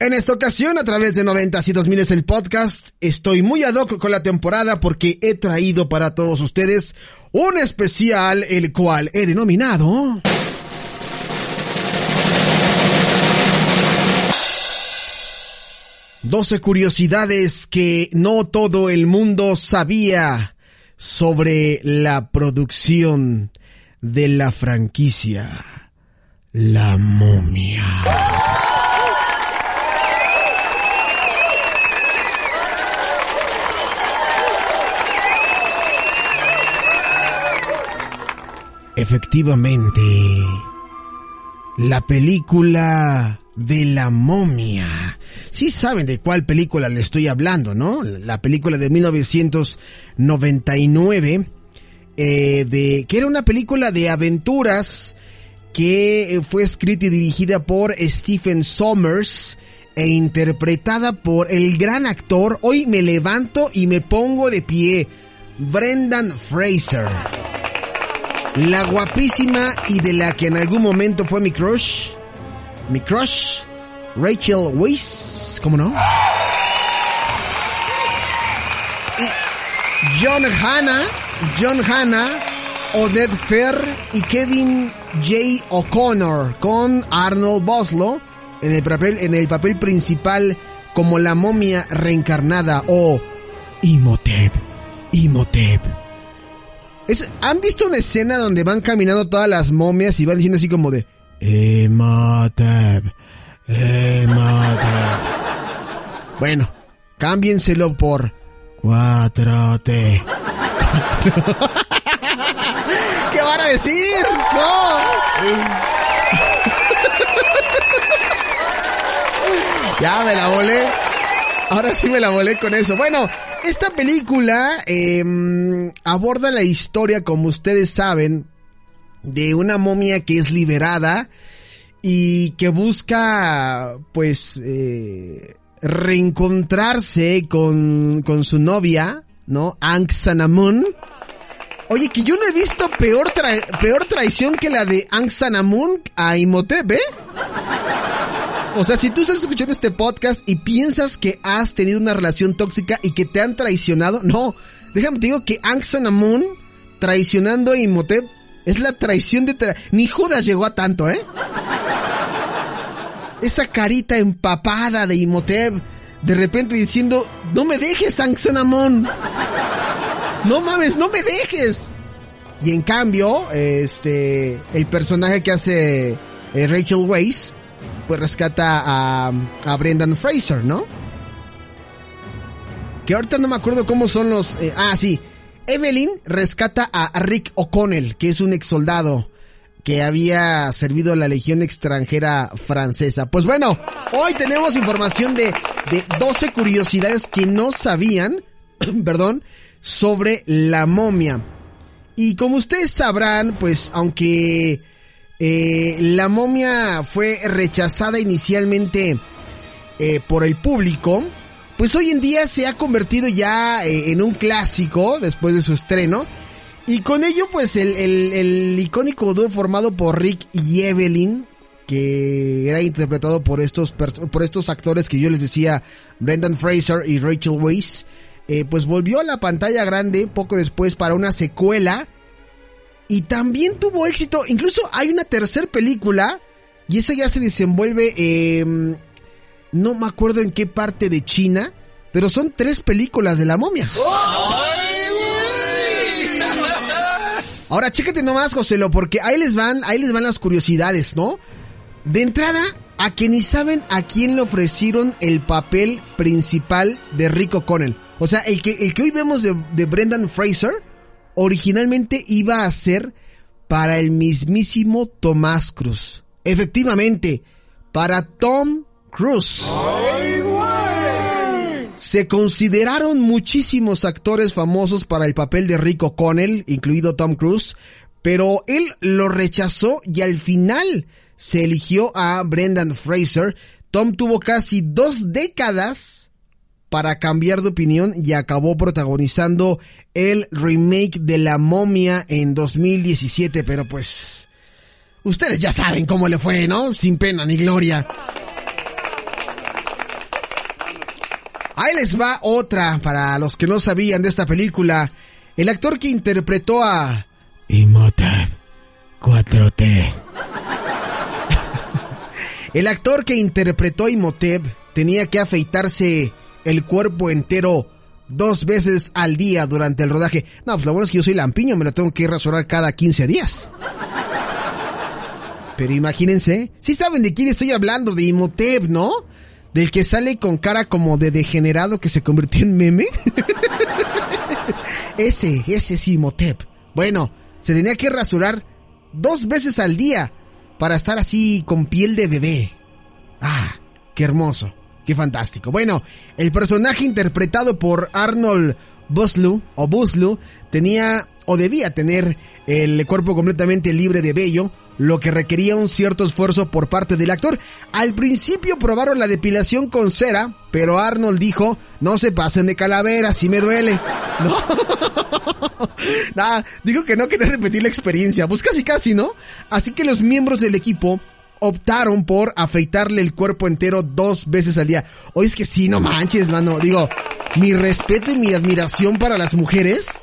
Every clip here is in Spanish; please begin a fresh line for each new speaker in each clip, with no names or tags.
En esta ocasión, a través de 90 y 2000 es el podcast, estoy muy ad hoc con la temporada porque he traído para todos ustedes un especial, el cual he denominado... 12 curiosidades que no todo el mundo sabía sobre la producción de la franquicia La momia. Efectivamente, la película de la momia. Sí saben de cuál película le estoy hablando, ¿no? La película de 1999, eh, de, que era una película de aventuras que fue escrita y dirigida por Stephen Sommers e interpretada por el gran actor, hoy me levanto y me pongo de pie, Brendan Fraser. La guapísima y de la que en algún momento fue mi crush. Mi crush. Rachel Weisz. ¿Cómo no? Y John Hanna. John Hanna. Odette Fair y Kevin J. O'Connor con Arnold Boslo en el papel, en el papel principal como la momia reencarnada o Imhotep. Imhotep. ¿Han visto una escena donde van caminando todas las momias y van diciendo así como de Imhotep, Imhotep? Bueno, cámbienselo por 4T. ¿Qué van a decir? No. ya me la volé. Ahora sí me la volé con eso. Bueno, esta película eh, aborda la historia, como ustedes saben, de una momia que es liberada y que busca, pues, eh, reencontrarse con, con su novia, ¿no? Ankh Sanamun. Oye, que yo no he visto peor, peor traición que la de Ankh Sanamun a Imhotep, ¿eh? O sea, si tú estás escuchando este podcast y piensas que has tenido una relación tóxica y que te han traicionado, no. Déjame te digo que Ankh Sanamun traicionando a Imhotep es la traición de... Ni Judas llegó a tanto, ¿eh? Esa carita empapada de Imhotep de repente diciendo, no me dejes, Ankh Sanamun. No mames, no me dejes. Y en cambio, este, el personaje que hace eh, Rachel Weisz, pues rescata a, a Brendan Fraser, ¿no? Que ahorita no me acuerdo cómo son los... Eh, ah, sí. Evelyn rescata a Rick O'Connell, que es un ex soldado que había servido a la Legión extranjera francesa. Pues bueno, hoy tenemos información de, de 12 curiosidades que no sabían, perdón, sobre la momia. Y como ustedes sabrán, pues aunque eh, la momia fue rechazada inicialmente eh, por el público, pues hoy en día se ha convertido ya eh, en un clásico después de su estreno. Y con ello, pues el, el, icónico dúo formado por Rick y Evelyn, que era interpretado por estos, por estos actores que yo les decía, Brendan Fraser y Rachel Weisz, eh, pues volvió a la pantalla grande poco después para una secuela y también tuvo éxito. Incluso hay una tercera película y esa ya se desenvuelve, eh, no me acuerdo en qué parte de China, pero son tres películas de la momia. Ahora, chécate nomás, Joselo, porque ahí les van, ahí les van las curiosidades, ¿no? De entrada, a que ni saben a quién le ofrecieron el papel principal de Rick O'Connell. O sea, el que, el que hoy vemos de, de Brendan Fraser, originalmente iba a ser para el mismísimo Tomás Cruz. Efectivamente, para Tom Cruise. Se consideraron muchísimos actores famosos para el papel de Rick O'Connell, incluido Tom Cruise, pero él lo rechazó y al final se eligió a Brendan Fraser. Tom tuvo casi dos décadas para cambiar de opinión y acabó protagonizando el remake de La momia en 2017, pero pues ustedes ya saben cómo le fue, ¿no? Sin pena ni gloria. Ahí les va otra para los que no sabían de esta película. El actor que interpretó a Imhotep 4T. El actor que interpretó a Imhotep tenía que afeitarse el cuerpo entero dos veces al día durante el rodaje. No, pues lo bueno es que yo soy lampiño, me lo tengo que rasurar cada 15 días. Pero imagínense, si saben de quién estoy hablando, de Imhotep, ¿no? Del que sale con cara como de degenerado que se convirtió en meme. ese, ese es Imhotep. Bueno, se tenía que rasurar dos veces al día para estar así con piel de bebé. Ah, qué hermoso. Qué fantástico. Bueno, el personaje interpretado por Arnold Buslu o Buslu tenía o debía tener el cuerpo completamente libre de vello, lo que requería un cierto esfuerzo por parte del actor. Al principio probaron la depilación con cera, pero Arnold dijo, no se pasen de calavera, si me duele. No. nah, dijo que no quería repetir la experiencia, pues casi casi, ¿no? Así que los miembros del equipo optaron por afeitarle el cuerpo entero dos veces al día. Oye, es que sí, no manches, mano. Digo, mi respeto y mi admiración para las mujeres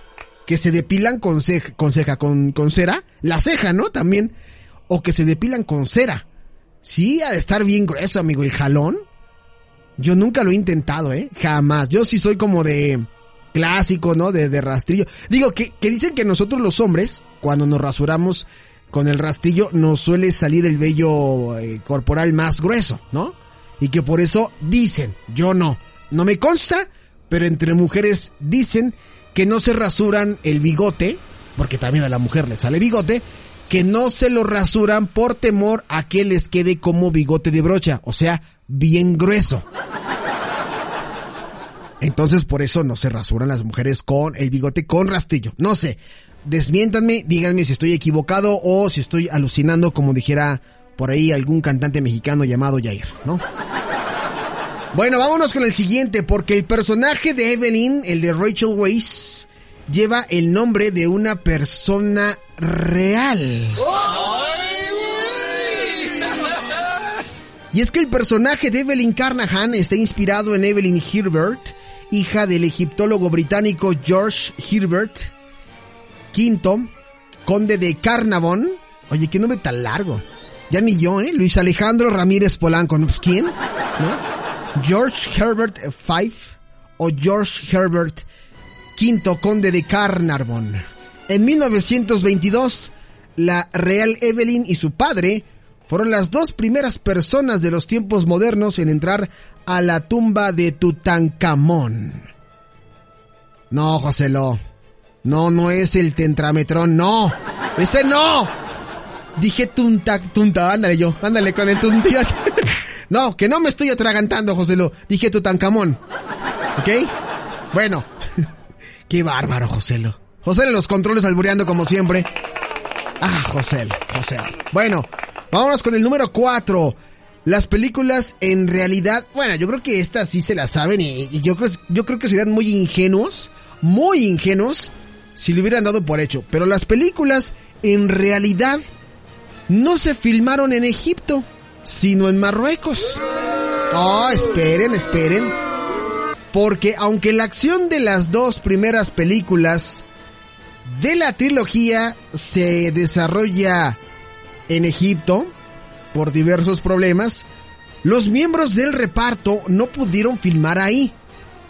que se depilan con ceja, con ceja, con, con cera. La ceja, ¿no? También. O que se depilan con cera. Sí, ha de estar bien grueso, amigo. El jalón. Yo nunca lo he intentado, ¿eh? Jamás. Yo sí soy como de clásico, ¿no? De, de rastrillo. Digo, que, que dicen que nosotros los hombres, cuando nos rasuramos, con el rastrillo nos suele salir el vello eh, corporal más grueso, ¿no? Y que por eso dicen, yo no, no me consta, pero entre mujeres dicen que no se rasuran el bigote, porque también a la mujer le sale bigote, que no se lo rasuran por temor a que les quede como bigote de brocha, o sea, bien grueso. Entonces por eso no se rasuran las mujeres con el bigote con rastrillo. No sé, desmiéntanme, díganme si estoy equivocado o si estoy alucinando, como dijera por ahí algún cantante mexicano llamado Jair, ¿no? Bueno, vámonos con el siguiente, porque el personaje de Evelyn, el de Rachel Weisz, lleva el nombre de una persona real. Y es que el personaje de Evelyn Carnahan está inspirado en Evelyn Herbert, hija del egiptólogo británico George Herbert, Quinto, conde de Carnavon. Oye, qué nombre tan largo. Ya ni yo, ¿eh? Luis Alejandro Ramírez Polanco, ¿no? Pues, ¿quién? ¿No? George Herbert V o George Herbert V, conde de Carnarvon. En 1922, la real Evelyn y su padre fueron las dos primeras personas de los tiempos modernos en entrar a la tumba de Tutankamón. No, Joselo. No, no es el tentrametrón, no. Ese no. Dije tunta, tunta, ándale yo, ándale con el tuntías. no, que no me estoy atragantando, Joselo. Dije Tutankamón. ¿Ok? Bueno. Qué bárbaro, Joselo. Joselo los controles albureando como siempre. Ah, Joselo, Joselo. Bueno, vámonos con el número 4. Las películas en realidad, bueno, yo creo que estas sí se las saben y, y yo creo, yo creo que serían muy ingenuos, muy ingenuos si lo hubieran dado por hecho. Pero las películas en realidad no se filmaron en Egipto, sino en Marruecos. Oh, esperen, esperen. Porque aunque la acción de las dos primeras películas de la trilogía se desarrolla en Egipto por diversos problemas, los miembros del reparto no pudieron filmar ahí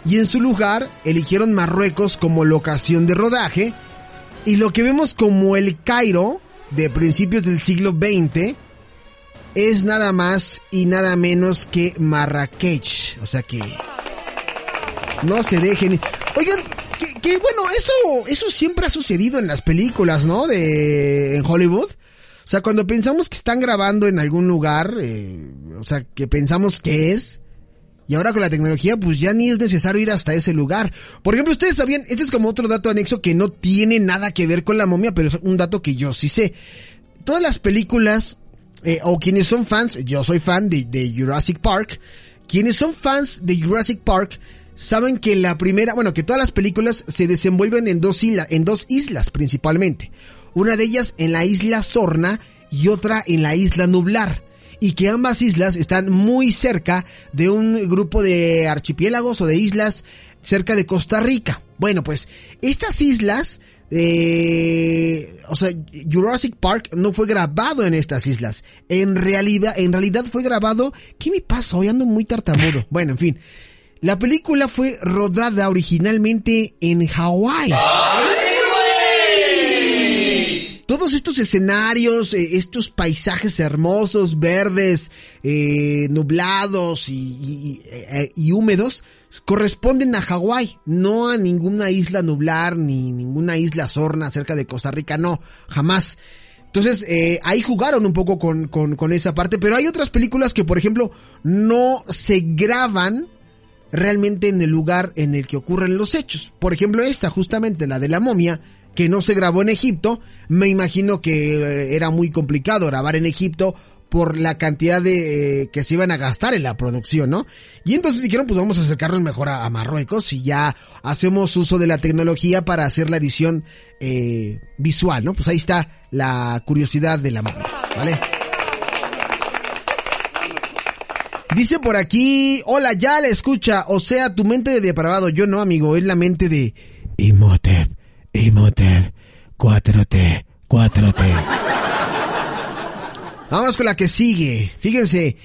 y en su lugar eligieron Marruecos como locación de rodaje y lo que vemos como el Cairo de principios del siglo XX es nada más y nada menos que Marrakech. O sea que no se dejen. Oigan, que, bueno, eso eso siempre ha sucedido en las películas, ¿no? De en Hollywood. O sea, cuando pensamos que están grabando en algún lugar, eh, o sea, que pensamos que es, y ahora con la tecnología, pues ya ni es necesario ir hasta ese lugar. Por ejemplo, ustedes sabían, este es como otro dato anexo que no tiene nada que ver con la momia, pero es un dato que yo sí sé. Todas las películas, eh, o quienes son fans, yo soy fan de, Jurassic Park, quienes son fans de Jurassic Park, saben que la primera, bueno, que todas las películas se desenvuelven en dos islas, en dos islas principalmente. Una de ellas en la isla Sorna y otra en la isla Nublar. Y que ambas islas están muy cerca de un grupo de archipiélagos o de islas cerca de Costa Rica. Bueno, pues estas islas eh, o sea, Jurassic Park no fue grabado en estas islas. En realidad, en realidad fue grabado. ¿Qué me pasa? Hoy ando muy tartamudo. Bueno, en fin. La película fue rodada originalmente en Hawái. Todos estos escenarios, eh, estos paisajes hermosos, verdes, eh, nublados y, eh, y húmedos, corresponden a Hawái, no a ninguna isla nublar ni ninguna isla sorna cerca de Costa Rica, no, jamás. Entonces, eh, ahí jugaron un poco con, con, con esa parte, pero hay otras películas que, por ejemplo, no se graban realmente en el lugar en el que ocurren los hechos. Por ejemplo, esta, justamente, la de la momia, que no se grabó en Egipto, me imagino que eh, era muy complicado grabar en Egipto por la cantidad de eh, que se iban a gastar en la producción, ¿no? Y entonces dijeron, pues vamos a acercarnos mejor a, Marruecos y ya hacemos uso de la tecnología para hacer la edición eh, visual, ¿no? Pues ahí está la curiosidad de la mano, ¿vale? Dice por aquí, hola, ya la escucha, o sea, tu mente de depravado, yo no, amigo, es la mente de Imhotep, Imhotep, 4T, 4T. Vámonos con la que sigue. Fíjense,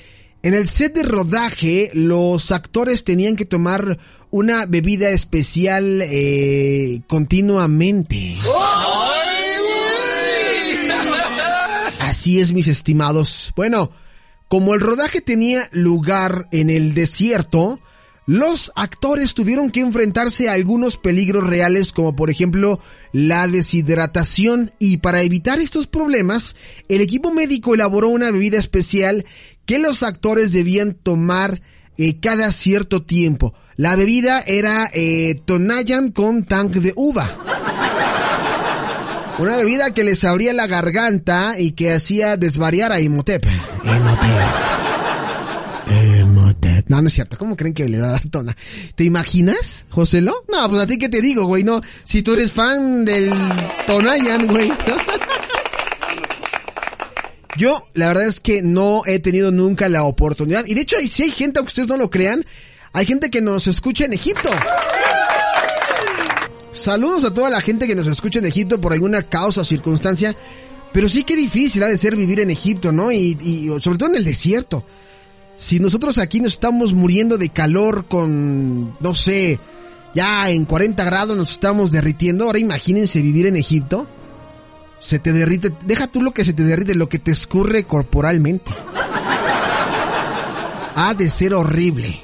en el set de rodaje los actores tenían que tomar una bebida especial eh, continuamente. Así es, mis estimados. Bueno, como el rodaje tenía lugar en el desierto, los actores tuvieron que enfrentarse a algunos peligros reales como por ejemplo la deshidratación y para evitar estos problemas el equipo médico elaboró una bebida especial que los actores debían tomar eh, cada cierto tiempo. La bebida era eh, Tonayan con tank de uva. Una bebida que les abría la garganta y que hacía desvariar a Imhotep. Imhotep. No, no es cierto. ¿Cómo creen que le da tona? ¿Te imaginas, Joselo? No, pues a ti qué te digo, güey. No, si tú eres fan del Tonayan, güey. Yo, la verdad es que no he tenido nunca la oportunidad. Y de hecho, si hay gente, aunque ustedes no lo crean, hay gente que nos escucha en Egipto. Saludos a toda la gente que nos escucha en Egipto por alguna causa o circunstancia. Pero sí que difícil ha de ser vivir en Egipto, ¿no? Y, y sobre todo en el desierto. Si nosotros aquí nos estamos muriendo de calor con, no sé, ya en 40 grados nos estamos derritiendo, ahora imagínense vivir en Egipto. Se te derrite, deja tú lo que se te derrite, lo que te escurre corporalmente. Ha de ser horrible.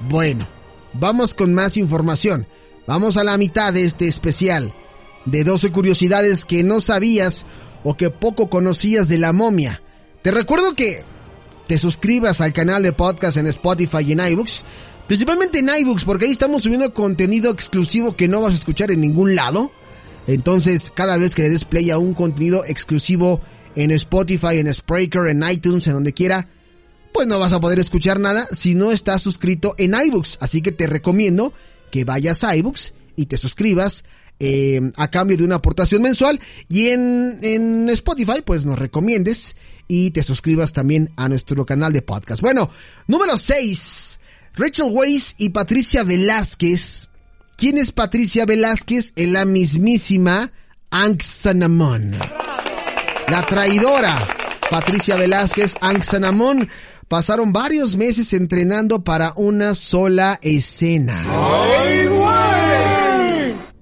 Bueno, vamos con más información. Vamos a la mitad de este especial de 12 curiosidades que no sabías o que poco conocías de la momia. Te recuerdo que te suscribas al canal de podcast en Spotify y en iBooks. Principalmente en iBooks, porque ahí estamos subiendo contenido exclusivo que no vas a escuchar en ningún lado. Entonces, cada vez que le des play a un contenido exclusivo en Spotify, en Spreaker, en iTunes, en donde quiera, pues no vas a poder escuchar nada si no estás suscrito en iBooks. Así que te recomiendo que vayas a iBooks y te suscribas eh, a cambio de una aportación mensual y en, en Spotify pues nos recomiendes y te suscribas también a nuestro canal de podcast. Bueno, número 6. Rachel Weisz y Patricia Velázquez. ¿Quién es Patricia Velázquez? Es la mismísima Anxanamon. La traidora Patricia Velázquez, Anxanamon, pasaron varios meses entrenando para una sola escena.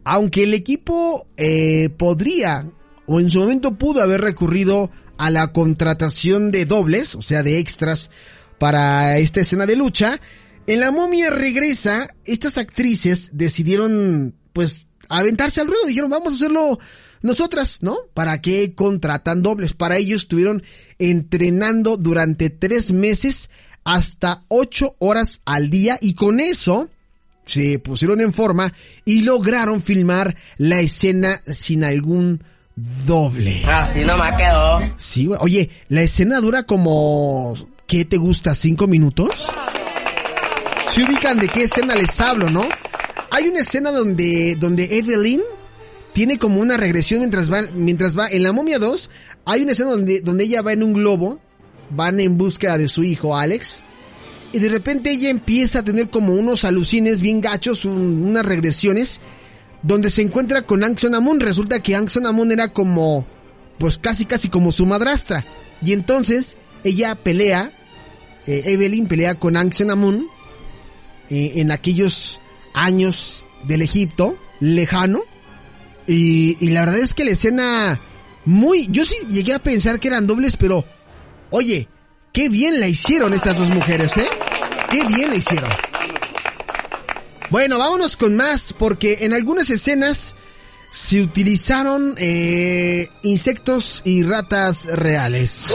Aunque el equipo eh, podría, o en su momento pudo haber recurrido a la contratación de dobles, o sea, de extras para esta escena de lucha. En la momia regresa, estas actrices decidieron, pues, aventarse al ruedo, dijeron, vamos a hacerlo nosotras, ¿no? ¿Para qué contratan dobles? Para ello estuvieron entrenando durante tres meses hasta ocho horas al día y con eso se pusieron en forma y lograron filmar la escena sin algún doble.
Así no me quedó.
Sí, Oye, la escena dura como... ¿Qué te gusta? ¿Cinco minutos? Se ubican de qué escena les hablo, ¿no? Hay una escena donde, donde Evelyn tiene como una regresión mientras va, mientras va en la momia 2, hay una escena donde, donde ella va en un globo van en busca de su hijo Alex. Y de repente ella empieza a tener como unos alucines bien gachos, unas regresiones, donde se encuentra con Anxon Amun. Resulta que Anxon Amun era como, pues casi casi como su madrastra. Y entonces ella pelea, eh, Evelyn pelea con Anxon Amun eh, en aquellos años del Egipto lejano. Y, y la verdad es que la escena muy, yo sí llegué a pensar que eran dobles, pero, oye, qué bien la hicieron estas dos mujeres, ¿eh? Qué bien la hicieron. Bueno, vámonos con más, porque en algunas escenas se utilizaron eh, insectos y ratas reales.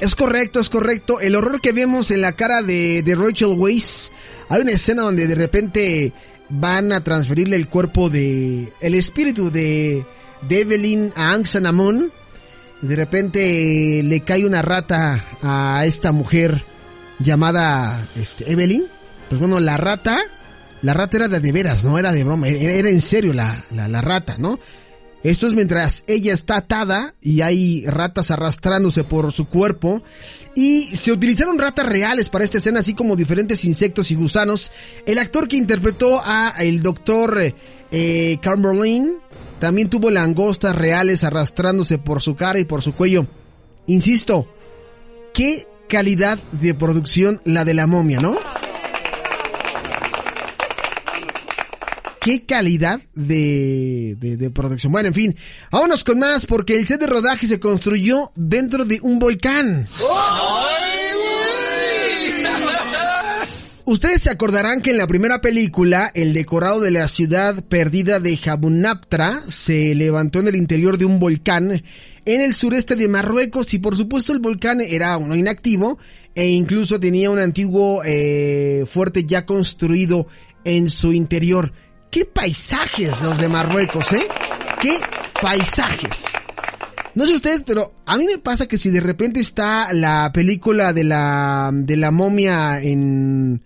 Es correcto, es correcto. El horror que vemos en la cara de, de Rachel Weisz. Hay una escena donde de repente van a transferirle el cuerpo de, el espíritu de, de Evelyn a Ankh De repente le cae una rata a esta mujer llamada este, Evelyn. Pues bueno, la rata, la rata era de, veras, no era de broma, era, en serio la, la, rata, ¿no? Esto es mientras ella está atada y hay ratas arrastrándose por su cuerpo. Y se utilizaron ratas reales para esta escena, así como diferentes insectos y gusanos. El actor que interpretó a el doctor eh, Carmerlin también tuvo langostas reales arrastrándose por su cara y por su cuello. Insisto, qué calidad de producción la de la momia, ¿no? qué calidad de, de, producción. Bueno, en fin, vámonos con más porque el set de rodaje se construyó dentro de un volcán. Ustedes se acordarán que en la primera película, el decorado de la ciudad perdida de Jabunaptra se levantó en el interior de un volcán en el sureste de Marruecos y por supuesto el volcán era uno inactivo e incluso tenía un antiguo eh, fuerte ya construido en su interior. Qué paisajes los de Marruecos, ¿eh? Qué paisajes. No sé ustedes, pero a mí me pasa que si de repente está la película de la de la momia en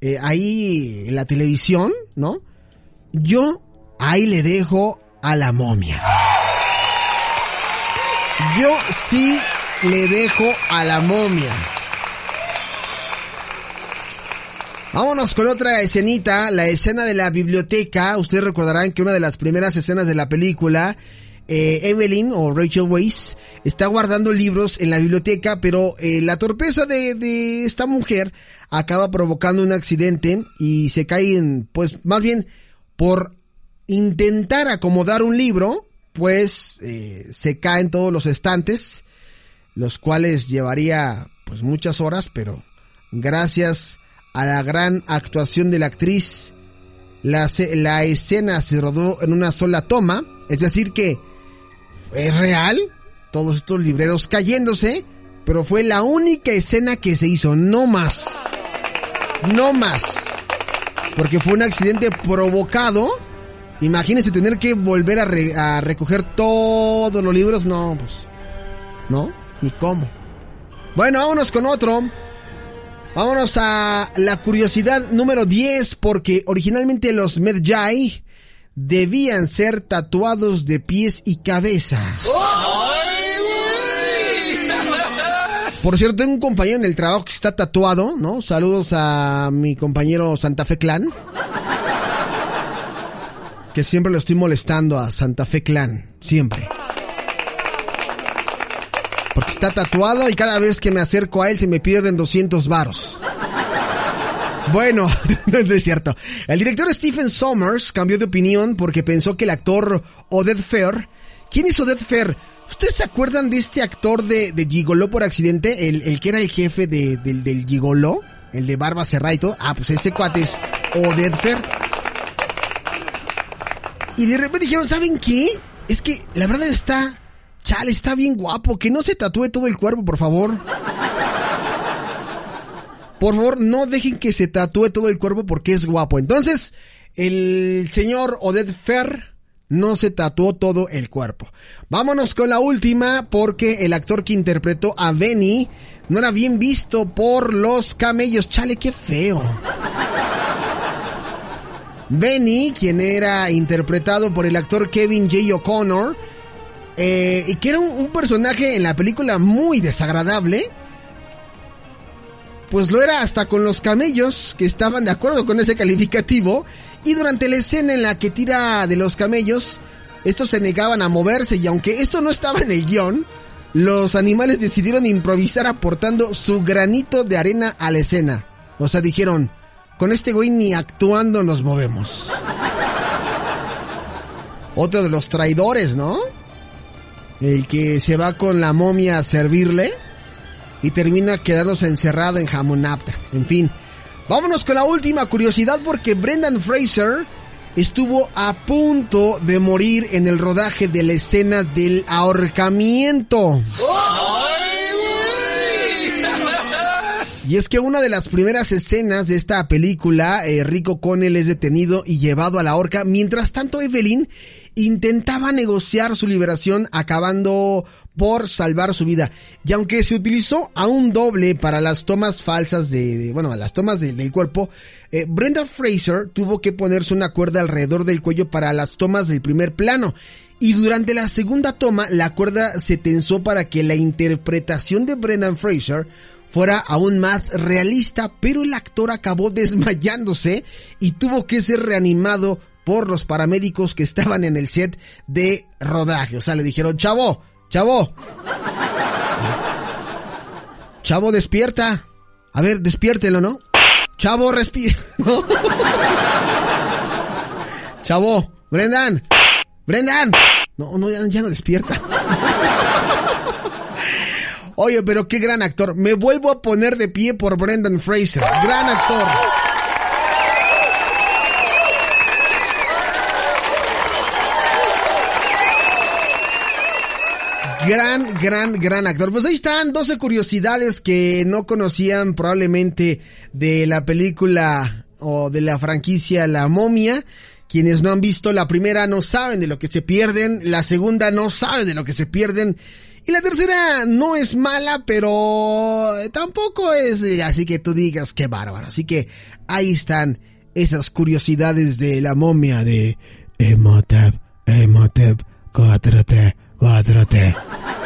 eh, ahí en la televisión, ¿no? Yo ahí le dejo a la momia. Yo sí le dejo a la momia. Vámonos con otra escenita, la escena de la biblioteca. Ustedes recordarán que una de las primeras escenas de la película, eh, Evelyn o Rachel Weisz está guardando libros en la biblioteca, pero eh, la torpeza de, de, esta mujer acaba provocando un accidente y se caen, pues más bien por intentar acomodar un libro, pues eh, se caen todos los estantes, los cuales llevaría pues muchas horas, pero gracias a la gran actuación de la actriz. La, la escena se rodó en una sola toma, es decir que es real, todos estos libreros cayéndose, pero fue la única escena que se hizo, no más. No más. Porque fue un accidente provocado. Imagínense tener que volver a, a recoger todos los libros, no, pues, no, ni cómo. Bueno, vámonos con otro. Vámonos a la curiosidad número 10 porque originalmente los Medjay debían ser tatuados de pies y cabeza. Por cierto, tengo un compañero en el trabajo que está tatuado, ¿no? Saludos a mi compañero Santa Fe Clan. Que siempre lo estoy molestando a Santa Fe Clan, siempre. Porque está tatuado y cada vez que me acerco a él se me pierden 200 varos. Bueno, no es cierto. El director Stephen Sommers cambió de opinión porque pensó que el actor Odette Fair... ¿Quién es Odette Fair? ¿Ustedes se acuerdan de este actor de, de Gigoló por accidente? El, el que era el jefe de, del, del Gigoló, el de barba cerrada y todo. Ah, pues ese cuate es Odette Fair. Y de repente dijeron, ¿saben qué? Es que la verdad está Chale, está bien guapo. Que no se tatúe todo el cuerpo, por favor. Por favor, no dejen que se tatúe todo el cuerpo porque es guapo. Entonces, el señor Odette Fer no se tatuó todo el cuerpo. Vámonos con la última porque el actor que interpretó a Benny no era bien visto por los camellos. Chale, qué feo. Benny, quien era interpretado por el actor Kevin J. O'Connor, eh, y que era un, personaje en la película muy desagradable, pues lo era hasta con los camellos que estaban de acuerdo con ese calificativo, y durante la escena en la que tira de los camellos, estos se negaban a moverse y aunque esto no estaba en el guion, los animales decidieron improvisar aportando su granito de arena a la escena. O sea, dijeron, con este güey ni actuando nos movemos. Otro de los traidores, ¿no? El que se va con la momia a servirle y termina quedándose encerrado en Hamunapta. En fin, vámonos con la última curiosidad porque Brendan Fraser estuvo a punto de morir en el rodaje de la escena del ahorcamiento. Y es que una de las primeras escenas de esta película, eh, Rico Connell es detenido y llevado a la horca. Mientras tanto, Evelyn intentaba negociar su liberación acabando por salvar su vida. Y aunque se utilizó a un doble para las tomas falsas de, bueno, las tomas del cuerpo, eh, Brenda Fraser tuvo que ponerse una cuerda alrededor del cuello para las tomas del primer plano. Y durante la segunda toma, la cuerda se tensó para que la interpretación de Brendan Fraser fuera aún más realista, pero el actor acabó desmayándose y tuvo que ser reanimado por los paramédicos que estaban en el set de rodaje. O sea, le dijeron, chavo, chavo, chavo, despierta. A ver, despiértelo, ¿no? Chavo, respira. Chavo, Brendan, Brendan. No, no, ya no despierta. Oye, pero qué gran actor. Me vuelvo a poner de pie por Brendan Fraser. Gran actor. Gran, gran, gran actor. Pues ahí están 12 curiosidades que no conocían probablemente de la película o de la franquicia La momia. Quienes no han visto la primera no saben de lo que se pierden, la segunda no saben de lo que se pierden y la tercera no es mala, pero tampoco es así que tú digas qué bárbaro. Así que ahí están esas curiosidades de la momia de Emotep, Emotep, 4T, 4T.